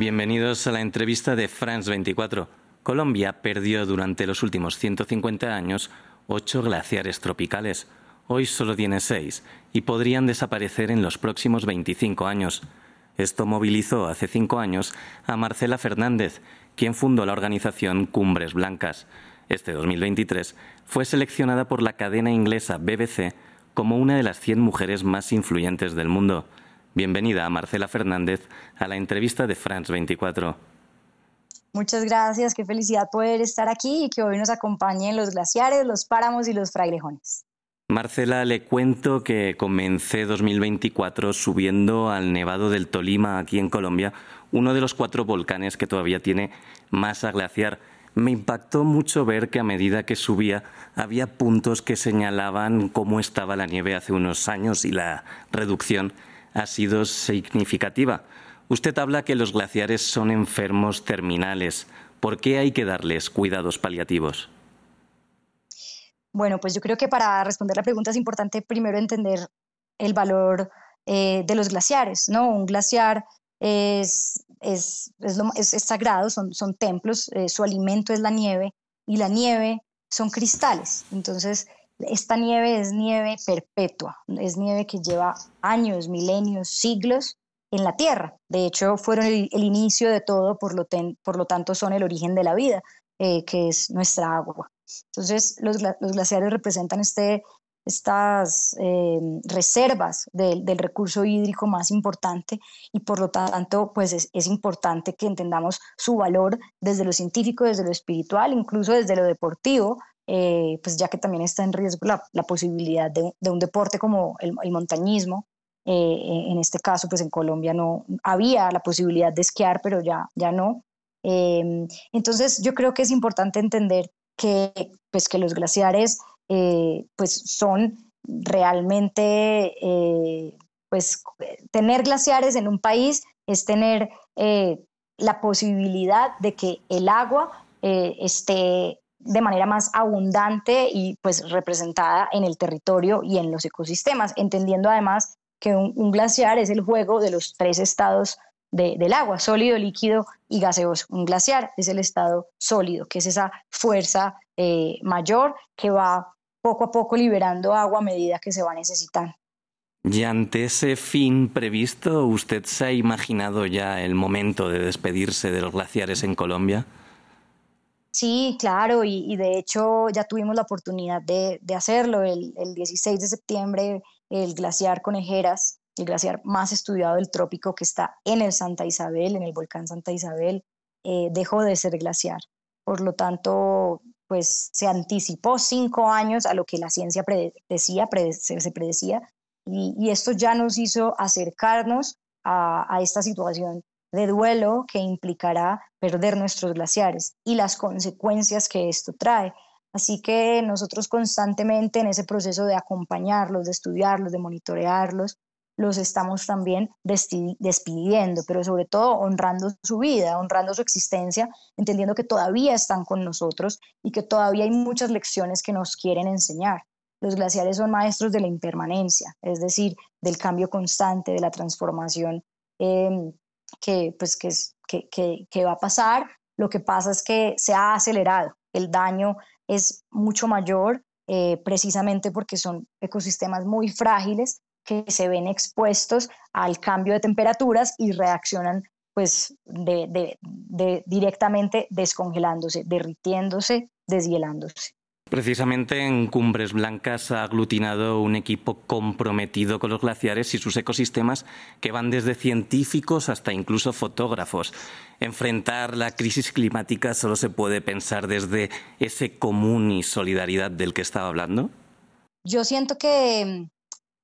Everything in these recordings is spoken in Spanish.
Bienvenidos a la entrevista de France 24. Colombia perdió durante los últimos 150 años ocho glaciares tropicales. Hoy solo tiene seis y podrían desaparecer en los próximos 25 años. Esto movilizó hace cinco años a Marcela Fernández, quien fundó la organización Cumbres Blancas. Este 2023 fue seleccionada por la cadena inglesa BBC como una de las 100 mujeres más influyentes del mundo. Bienvenida a Marcela Fernández a la entrevista de France 24. Muchas gracias, qué felicidad poder estar aquí y que hoy nos acompañen los glaciares, los páramos y los frailejones. Marcela, le cuento que comencé 2024 subiendo al Nevado del Tolima, aquí en Colombia, uno de los cuatro volcanes que todavía tiene masa glaciar. Me impactó mucho ver que a medida que subía había puntos que señalaban cómo estaba la nieve hace unos años y la reducción ha sido significativa. Usted habla que los glaciares son enfermos terminales. ¿Por qué hay que darles cuidados paliativos? Bueno, pues yo creo que para responder la pregunta es importante primero entender el valor eh, de los glaciares, ¿no? Un glaciar es, es, es, sagrado, son, son templos, eh, su alimento es la nieve y la nieve son cristales. Entonces, esta nieve es nieve perpetua, es nieve que lleva años, milenios, siglos en la Tierra. De hecho, fueron el, inicio de todo, por lo, por lo, tanto son el origen de la vida, eh, que es nuestra agua. Entonces, los, glaciares representan este, estas eh, reservas del recurso hídrico más importante y por lo tanto, pues es, es, importante que entendamos su valor desde lo científico, desde lo espiritual, incluso desde lo deportivo, eh, pues ya que también está en riesgo la, posibilidad de, un deporte como el, montañismo. Eh, en este caso, pues en Colombia no había la posibilidad de esquiar, pero ya, ya no. Eh, entonces, yo creo que es importante entender que, pues, que los glaciares pues son realmente, pues tener glaciares en un país es tener la posibilidad de que el agua esté de manera más abundante y pues representada en el territorio y en los ecosistemas, entendiendo además que un, glaciar es el juego de los tres estados del agua, sólido, líquido y gaseoso. Un glaciar es el estado sólido, que es esa fuerza eh, mayor que va poco a poco liberando agua a medida que se va necesitando. Y ante ese fin previsto, ¿usted se ha imaginado ya el momento de despedirse de los glaciares en Colombia? Sí, claro, y, de hecho ya tuvimos la oportunidad de, hacerlo. El, 16 de septiembre, el glaciar Conejeras, el glaciar más estudiado del trópico que está en el Santa Isabel, en el volcán Santa Isabel, eh, dejó de ser glaciar. Por lo tanto, pues se anticipó cinco años a lo que la ciencia predecía, se predecía, y, esto ya nos hizo acercarnos a esta situación de duelo que implicará perder nuestros glaciares y las consecuencias que esto trae. Así que nosotros constantemente en ese proceso de acompañarlos, de estudiarlos, de monitorearlos, los estamos también despidiendo, pero sobre todo honrando su vida, honrando su existencia, entendiendo que todavía están con nosotros y que todavía hay muchas lecciones que nos quieren enseñar. Los glaciares son maestros de la impermanencia, es decir, del cambio constante, de la transformación eh, que, pues, que, que, que, va a pasar. Lo que pasa es que se ha acelerado. El daño es mucho mayor eh, precisamente porque son ecosistemas muy frágiles que se ven expuestos al cambio de temperaturas y reaccionan pues de, de directamente descongelándose, derritiéndose, deshielándose. Precisamente en Cumbres Blancas ha aglutinado un equipo comprometido con los glaciares y sus ecosistemas que van desde científicos hasta incluso fotógrafos. Enfrentar la crisis climática solo se puede pensar desde ese común y solidaridad del que estaba hablando. Yo siento que,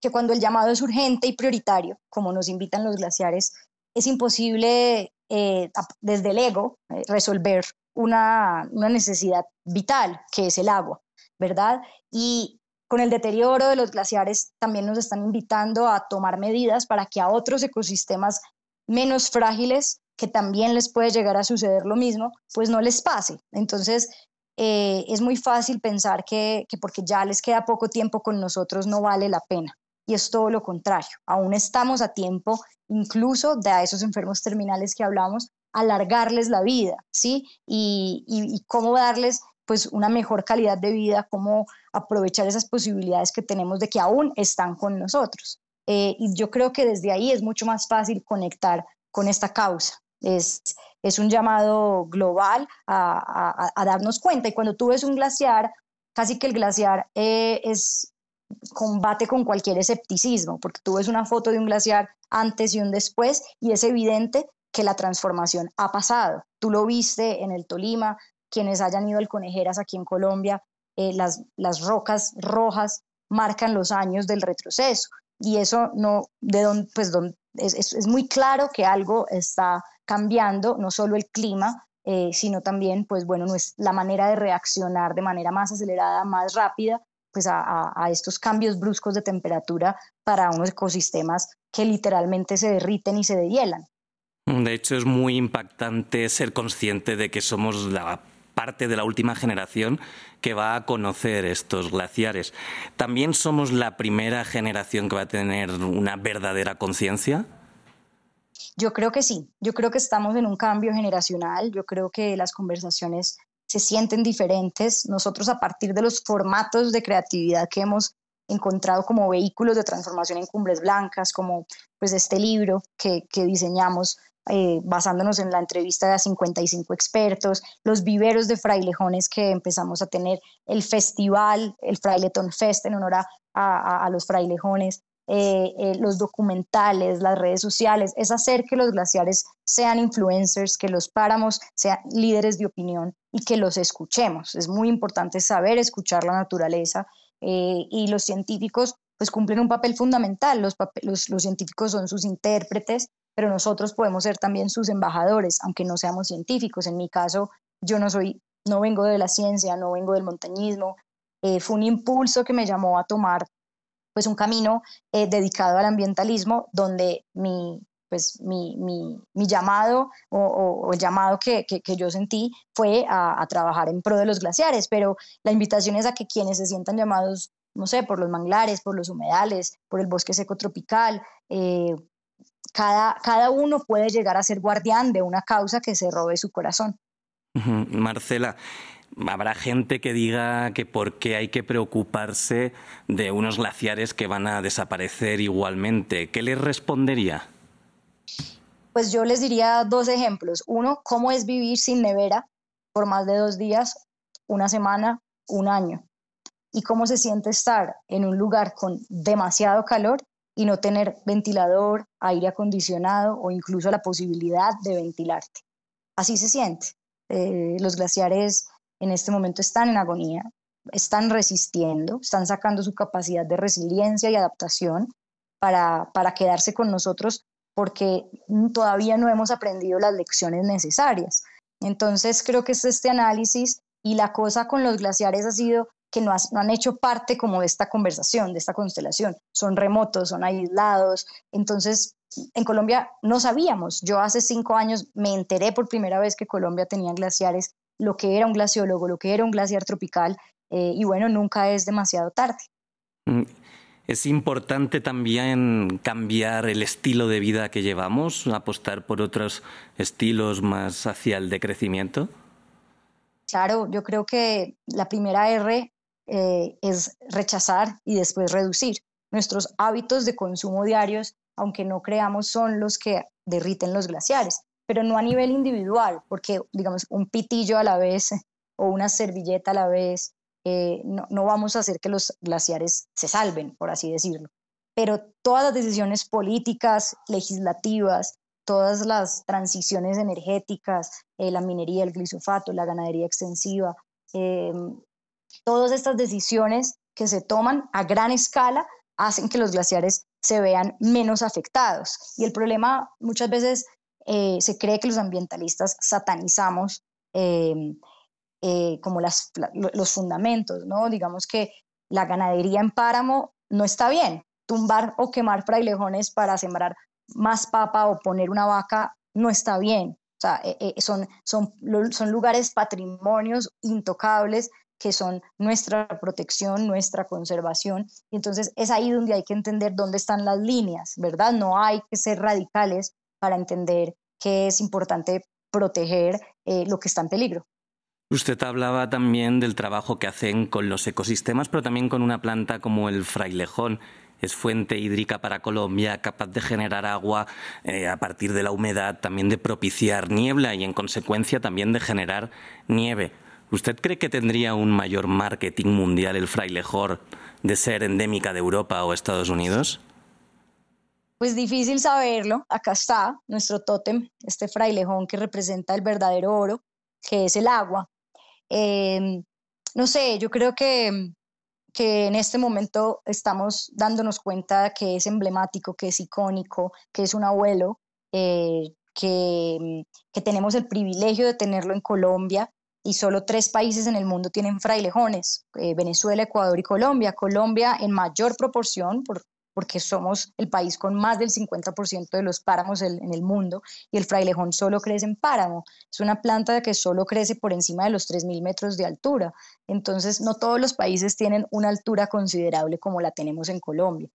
que cuando el llamado es urgente y prioritario, como nos invitan los glaciares, es imposible eh, desde el ego eh, resolver una, necesidad vital, que es el agua, ¿verdad? Y con el deterioro de los glaciares también nos están invitando a tomar medidas para que a otros ecosistemas menos frágiles, que también les puede llegar a suceder lo mismo, pues no les pase. Entonces, eh, es muy fácil pensar que, que porque ya les queda poco tiempo con nosotros no vale la pena. Y es todo lo contrario. Aún estamos a tiempo, incluso de a esos enfermos terminales que hablamos, alargarles la vida, ¿sí? Y, y, cómo darles pues una mejor calidad de vida, cómo aprovechar esas posibilidades que tenemos de que aún están con nosotros. Eh, y yo creo que desde ahí es mucho más fácil conectar con esta causa. Es, es un llamado global a, a, darnos cuenta. Y cuando tú ves un glaciar, casi que el glaciar eh, es combate con cualquier escepticismo, porque tú ves una foto de un glaciar antes y un después y es evidente que la transformación ha pasado. Tú lo viste en el Tolima, quienes hayan ido al Conejeras aquí en Colombia, eh, las, las rocas rojas marcan los años del retroceso y eso no, de don, pues es, es, muy claro que algo está cambiando, no solo el clima, eh, sino también, pues bueno, no es la manera de reaccionar de manera más acelerada, más rápida pues a, estos cambios bruscos de temperatura para unos ecosistemas que literalmente se derriten y se dehielan. De hecho, es muy impactante ser consciente de que somos la parte de la última generación que va a conocer estos glaciares. ¿También somos la primera generación que va a tener una verdadera conciencia? Yo creo que sí, yo creo que estamos en un cambio generacional, yo creo que las conversaciones se sienten diferentes. Nosotros a partir de los formatos de creatividad que hemos encontrado como vehículos de transformación en Cumbres Blancas, como pues este libro que, diseñamos eh, basándonos en la entrevista de 55 expertos, los viveros de frailejones que empezamos a tener, el festival, el Fraileton Fest en honor a los frailejones, eh, eh, los documentales, las redes sociales, es hacer que los glaciares sean influencers, que los páramos sean líderes de opinión y que los escuchemos. Es muy importante saber escuchar la naturaleza y los científicos pues cumplen un papel fundamental. Los, científicos son sus intérpretes, pero nosotros podemos ser también sus embajadores, aunque no seamos científicos. En mi caso, yo no soy, no vengo de la ciencia, no vengo del montañismo. fue un impulso que me llamó a tomar pues un camino eh, dedicado al ambientalismo donde mi, pues mi, mi llamado o, el llamado que, que, yo sentí fue a, trabajar en pro de los glaciares, pero la invitación es a que quienes se sientan llamados, no sé, por los manglares, por los humedales, por el bosque seco tropical, eh, cada, cada uno puede llegar a ser guardián de una causa que se robe su corazón. Marcela, Habrá gente que diga que por qué hay que preocuparse de unos glaciares que van a desaparecer igualmente. ¿Qué les respondería? Pues yo les diría dos ejemplos. Uno, cómo es vivir sin nevera por más de dos días, una semana, un año. Y cómo se siente estar en un lugar con demasiado calor y no tener ventilador, aire acondicionado o incluso la posibilidad de ventilarte. Así se siente. Eh, los glaciares en este momento están en agonía, están resistiendo, están sacando su capacidad de resiliencia y adaptación para, para quedarse con nosotros porque todavía no hemos aprendido las lecciones necesarias. Entonces creo que es este análisis y la cosa con los glaciares ha sido que no, no, han hecho parte como de esta conversación, de esta constelación. Son remotos, son aislados. Entonces, en Colombia no sabíamos. Yo hace cinco años me enteré por primera vez que Colombia tenía glaciares lo que era un glaciólogo, lo que era un glaciar tropical, eh, y bueno, nunca es demasiado tarde. Mm, ¿Es importante también cambiar el estilo de vida que llevamos, apostar por otros estilos más hacia el decrecimiento? Claro, yo creo que la primera R eh, es rechazar y después reducir. Nuestros hábitos de consumo diarios, aunque no creamos, son los que derriten los glaciares pero no a nivel individual, porque digamos un pitillo a la vez o una servilleta a la vez, eh, no, no, vamos a hacer que los glaciares se salven, por así decirlo. Pero todas las decisiones políticas, legislativas, todas las transiciones energéticas, eh, la minería, el glisofato, la ganadería extensiva, eh, todas estas decisiones que se toman a gran escala hacen que los glaciares se vean menos afectados. Y el problema muchas veces eh, se cree que los ambientalistas satanizamos em, eh, como las, los fundamentos, ¿no? Digamos que la ganadería en páramo no está bien. Tumbar o quemar frailejones para sembrar más papa o poner una vaca no está bien. O sea, eh, son, son, son lugares patrimonios intocables que son nuestra protección, nuestra conservación. Y entonces es ahí donde hay que entender dónde están las líneas, ¿verdad? No hay que ser radicales para entender que es importante proteger lo que está en peligro. Usted hablaba también del trabajo que hacen con los ecosistemas, pero también con una planta como el frailejón. Es fuente hídrica para Colombia, capaz de generar agua eh, a partir de la humedad, también de propiciar niebla y, en consecuencia, también de generar nieve. ¿Usted cree que tendría un mayor marketing mundial el frailejón de ser endémica de Europa o Estados Unidos? Pues difícil saberlo. Acá está nuestro tótem, este frailejón que representa el verdadero oro, que es el agua. Em, no sé, yo creo que, que en este momento estamos dándonos cuenta que es emblemático, que es icónico, que es un abuelo, eh, que, que, tenemos el privilegio de tenerlo en Colombia y solo tres países en el mundo tienen frailejones, eh, Venezuela, Ecuador y Colombia. Colombia en mayor proporción, por porque somos el país con más del 50% de los páramos en el mundo y el frailejón solo crece en páramo. Es una planta que solo crece por encima de los 3.000 metros de altura. Entonces, no todos los países tienen una altura considerable como la tenemos en Colombia.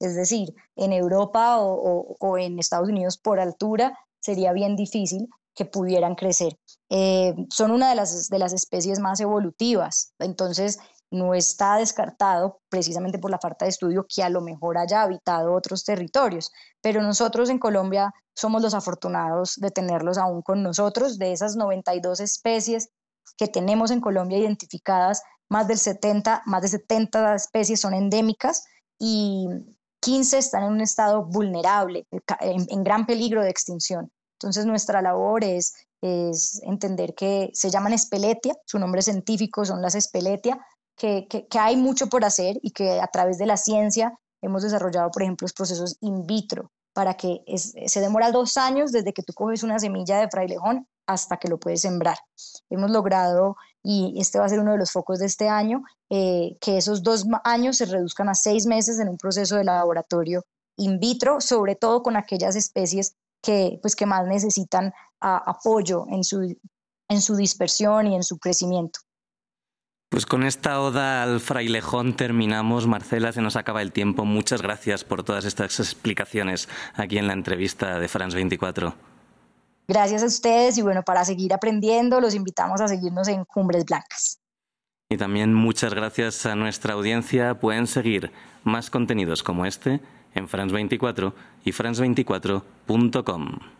Es decir, en Europa o, en Estados Unidos por altura sería bien difícil que pudieran crecer. Eh, son una de las, de las especies más evolutivas. Entonces, no está descartado precisamente por la falta de estudio que a lo mejor haya habitado otros territorios, pero nosotros en Colombia somos los afortunados de tenerlos aún con nosotros, de esas 92 especies que tenemos en Colombia identificadas, más del 70, más de 70 especies son endémicas y 15 están en un estado vulnerable, en, en gran peligro de extinción. Entonces nuestra labor es, entender que se llaman espeletia, su nombre científico son las espeletia, que, hay mucho por hacer y que a través de la ciencia hemos desarrollado, por ejemplo, los procesos in vitro para que se demora dos años desde que tú coges una semilla de frailejón hasta que lo puedes sembrar. Hemos logrado, y este va a ser uno de los focos de este año, eh, que esos dos años se reduzcan a seis meses en un proceso de laboratorio in vitro, sobre todo con aquellas especies que, pues, que más necesitan apoyo en su, en su dispersión y en su crecimiento. Pues con esta oda al frailejón terminamos. Marcela, se nos acaba el tiempo. Muchas gracias por todas estas explicaciones aquí en la entrevista de France 24. Gracias a ustedes y bueno, para seguir aprendiendo los invitamos a seguirnos en Cumbres Blancas. Y también muchas gracias a nuestra audiencia. Pueden seguir más contenidos como este en France 24 y france24.com.